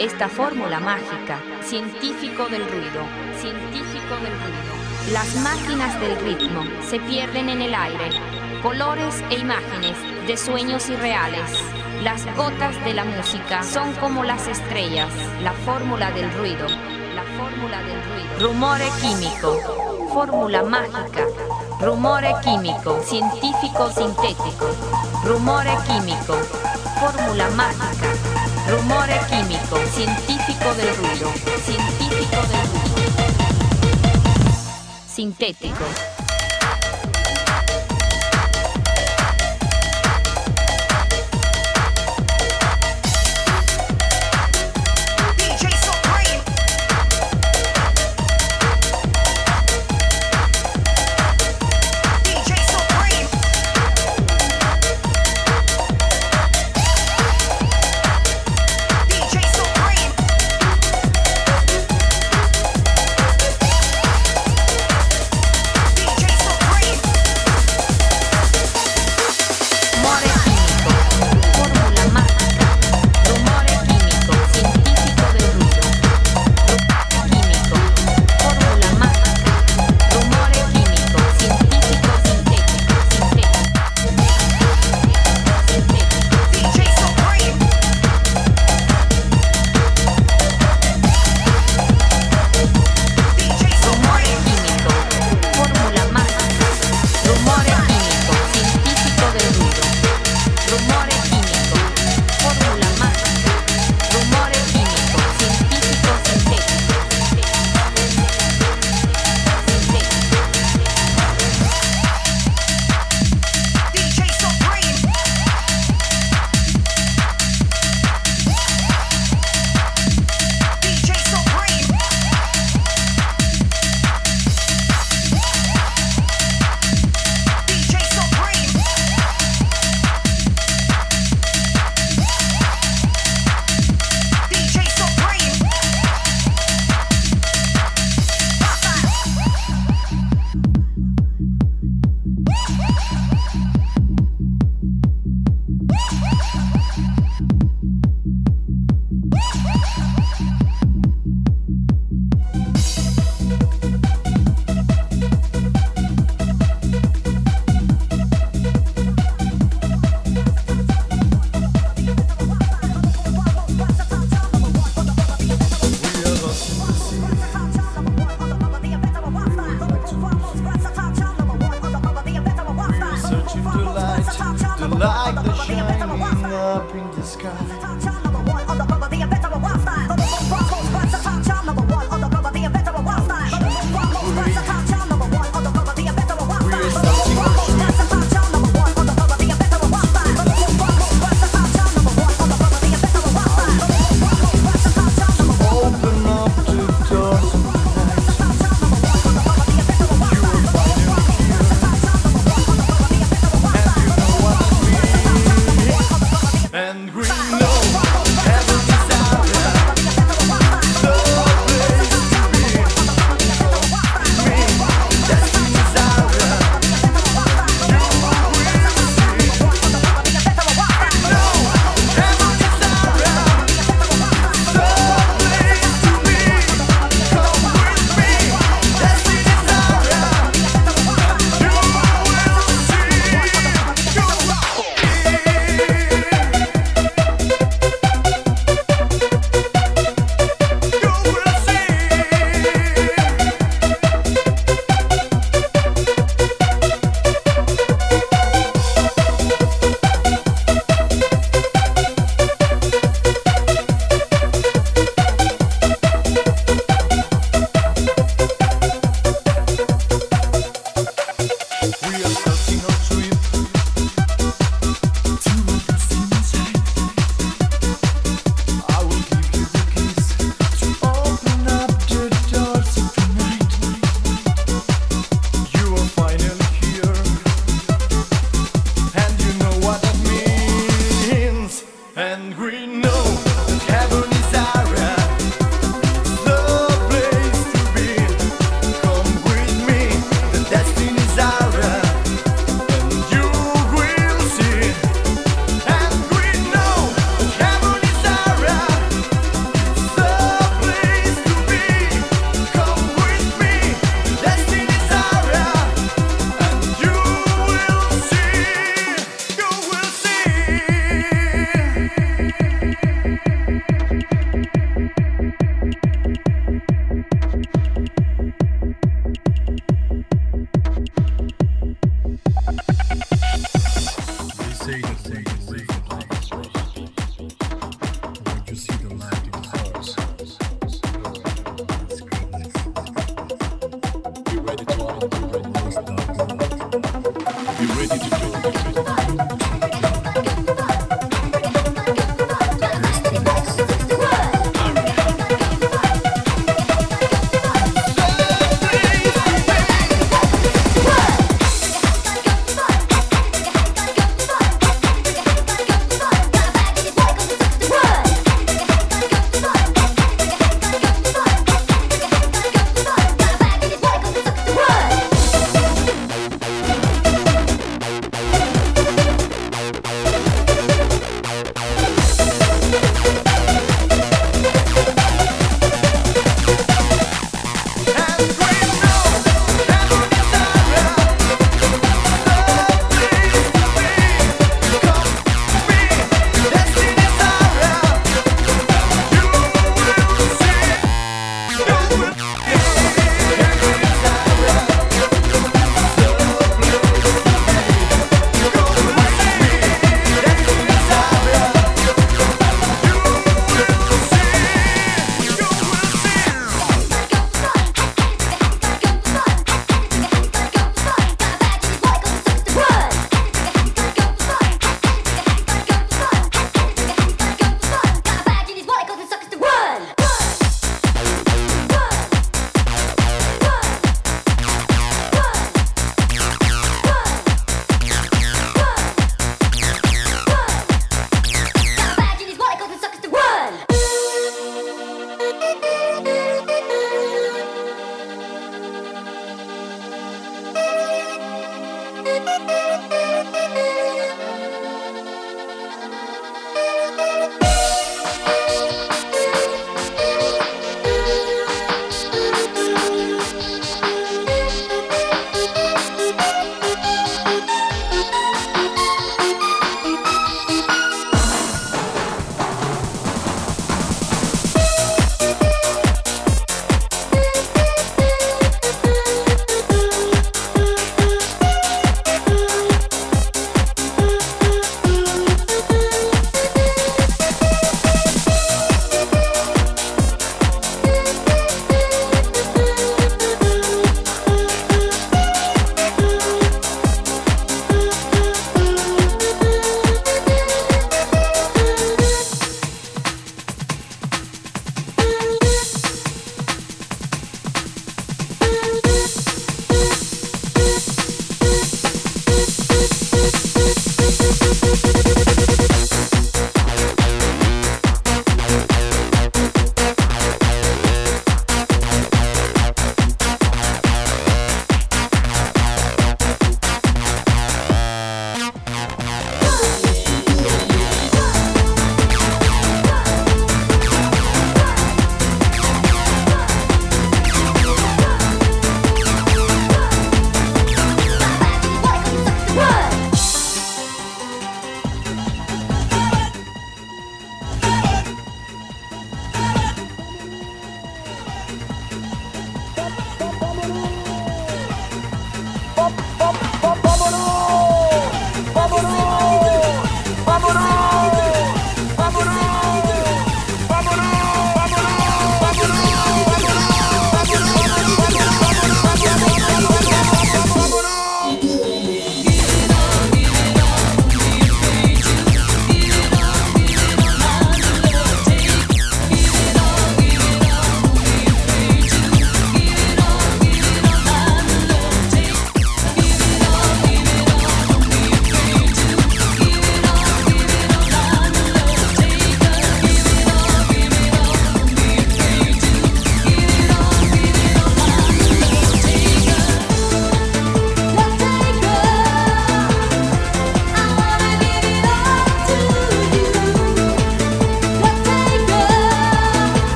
Esta fórmula mágica, científico del ruido, científico del ruido. Las máquinas del ritmo se pierden en el aire. Colores e imágenes de sueños irreales. Las gotas de la música son como las estrellas. La fórmula del ruido. La fórmula del ruido. Rumore químico. Fórmula mágica. Rumore químico. Científico sintético. Rumore químico. Fórmula mágica. Rumore químico. Científico del ruido. Científico del ruido. Sintético. Up in the sky.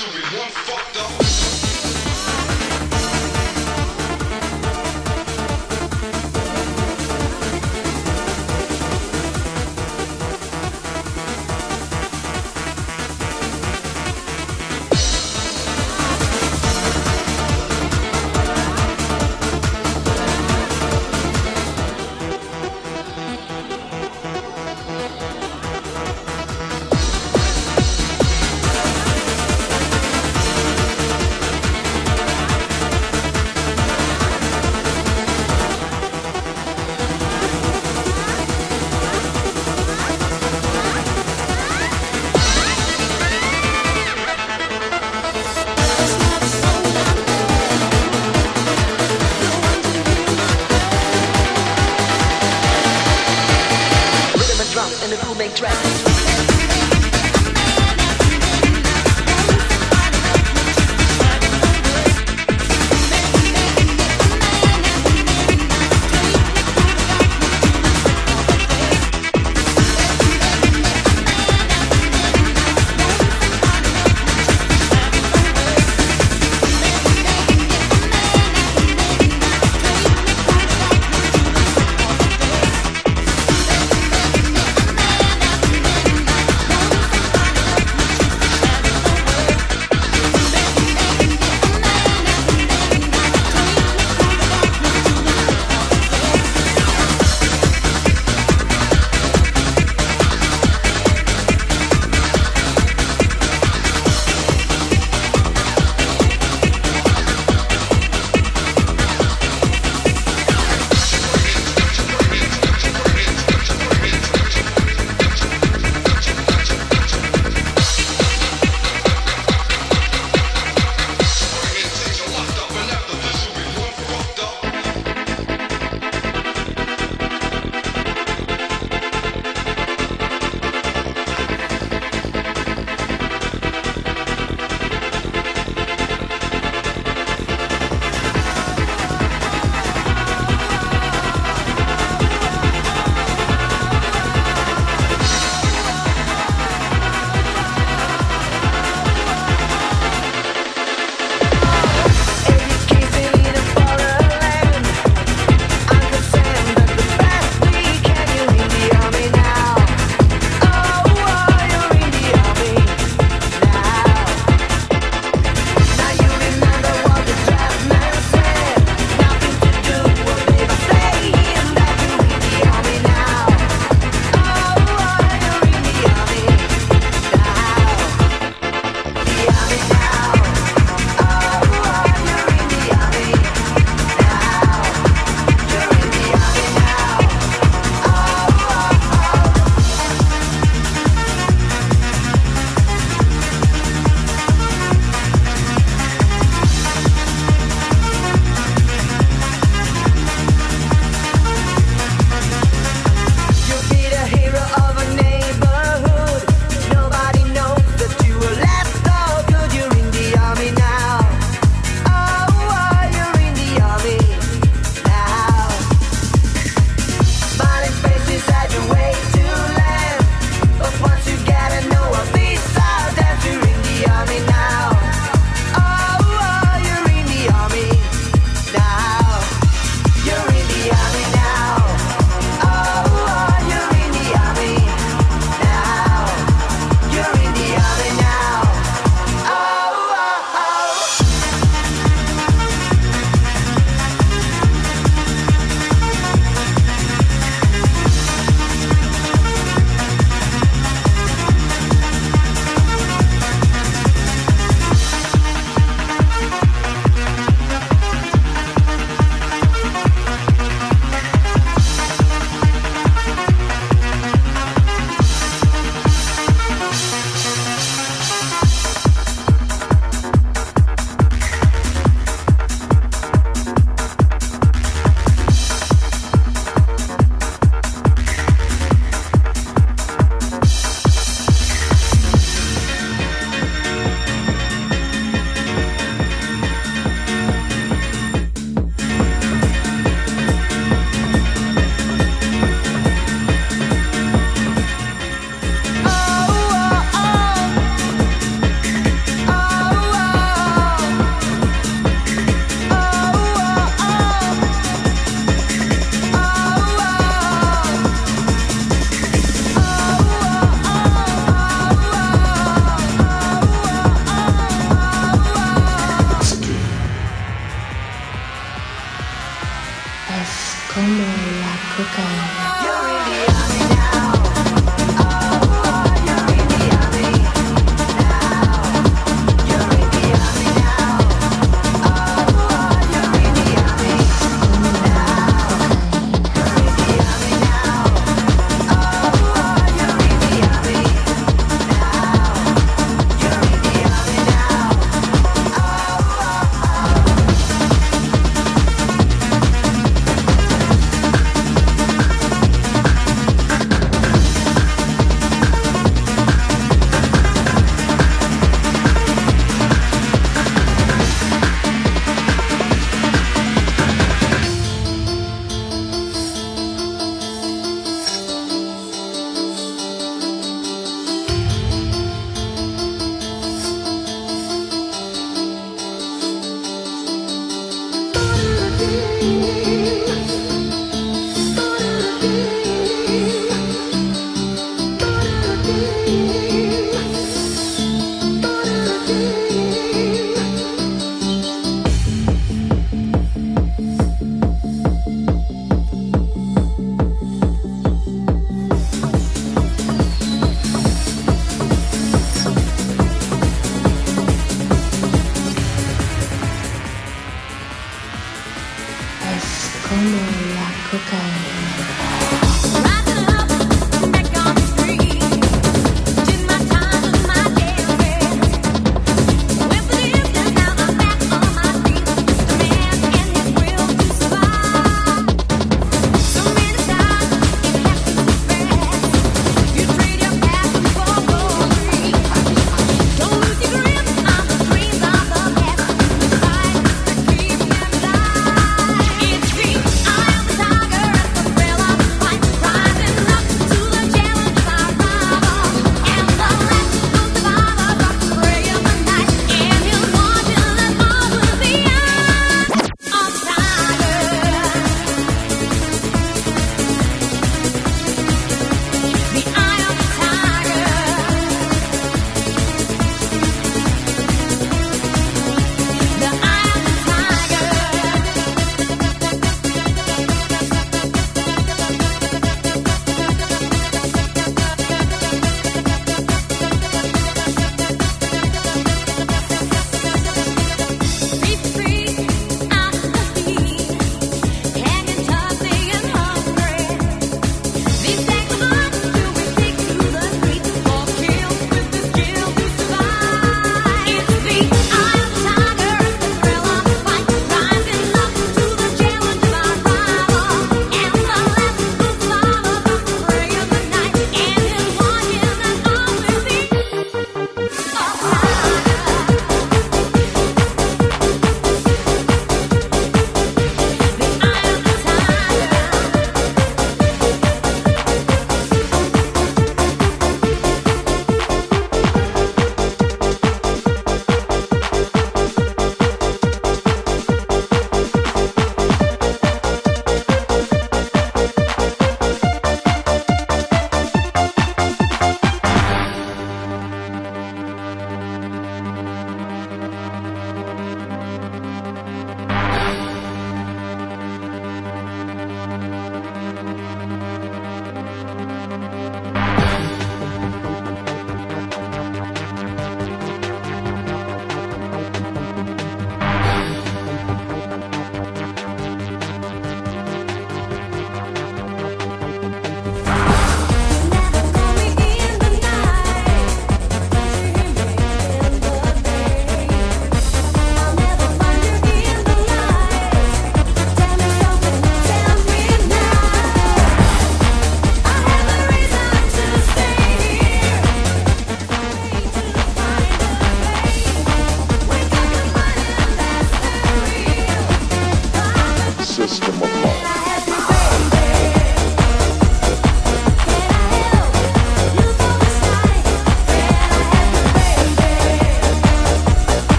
Luxury, one fucked up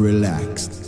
Relaxed.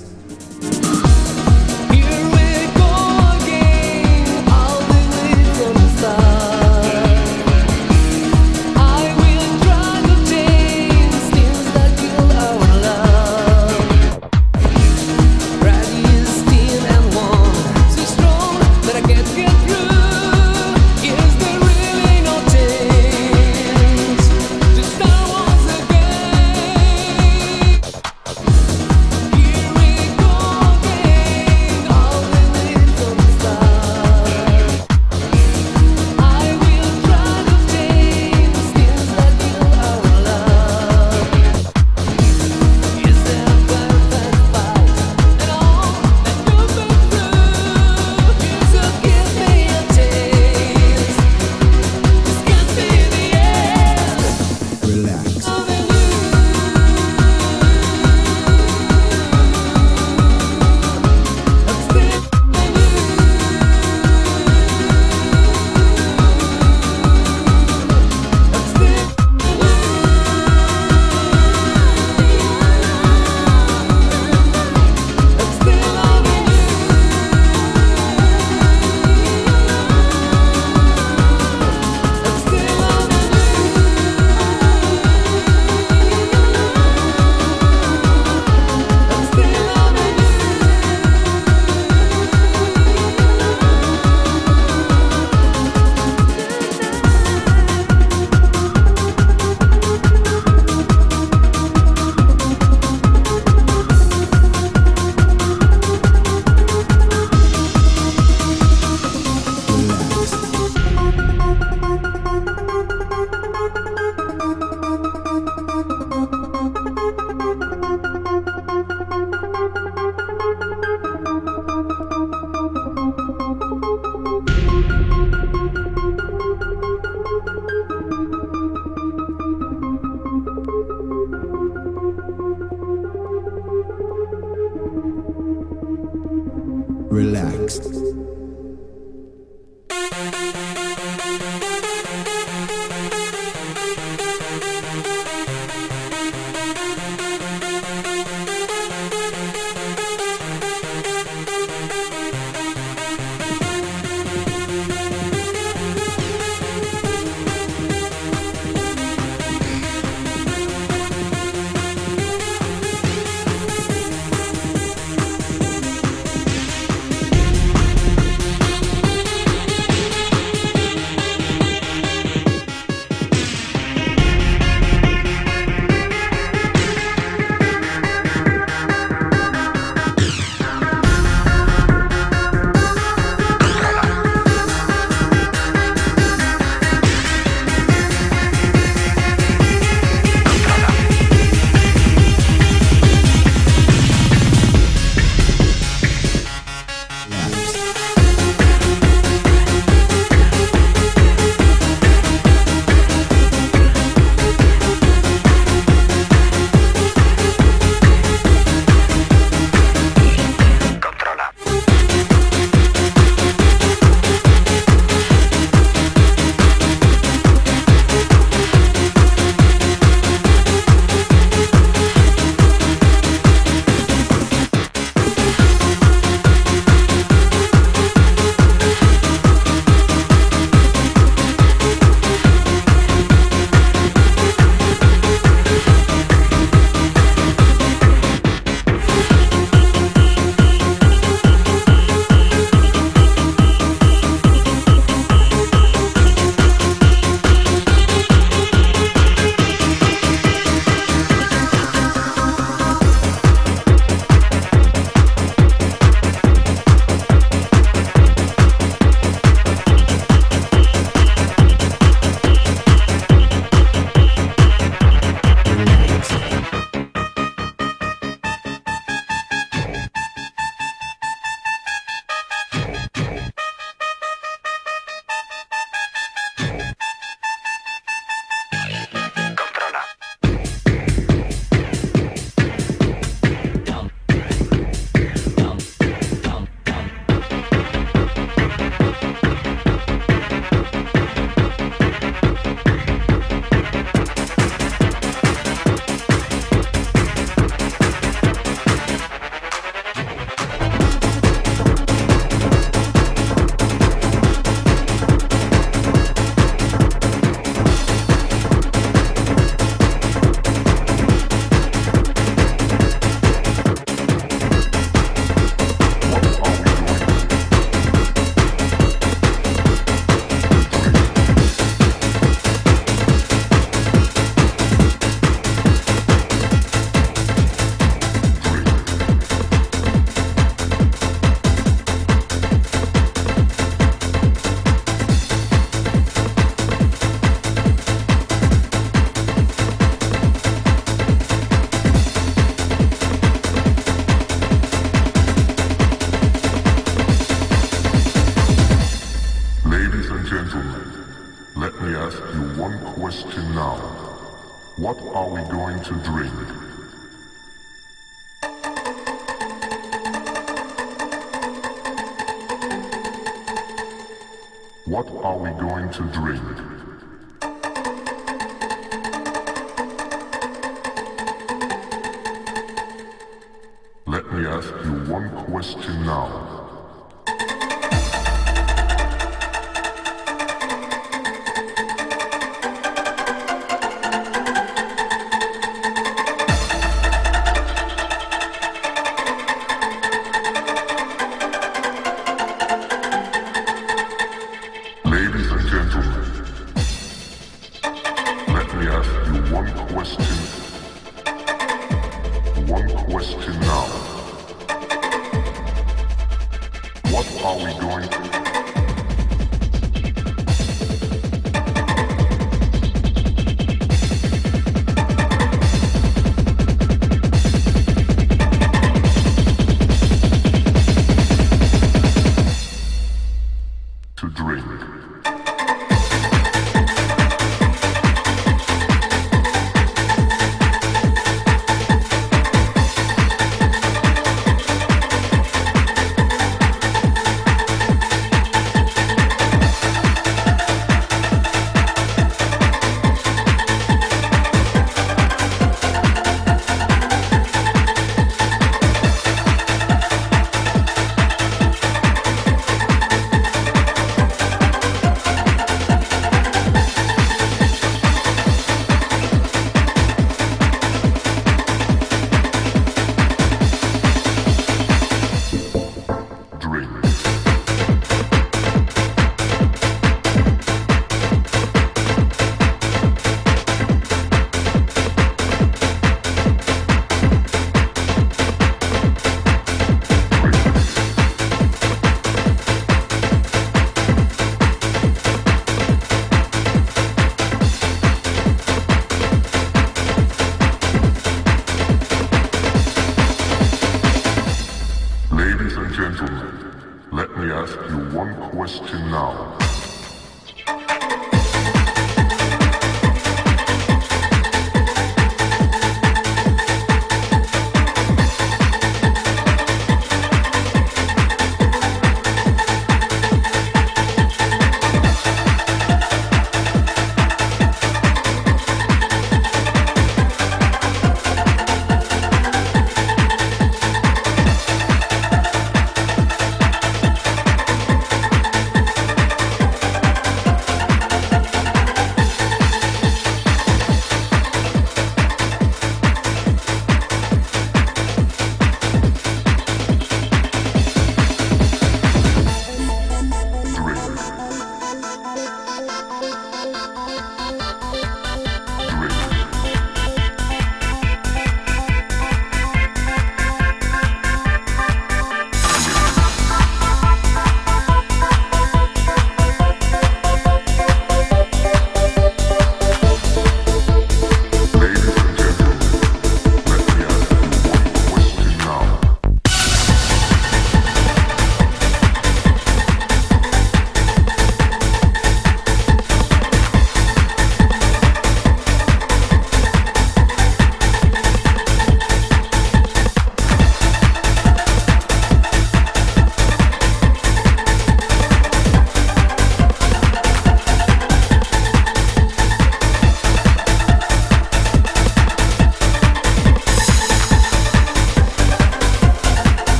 To drink?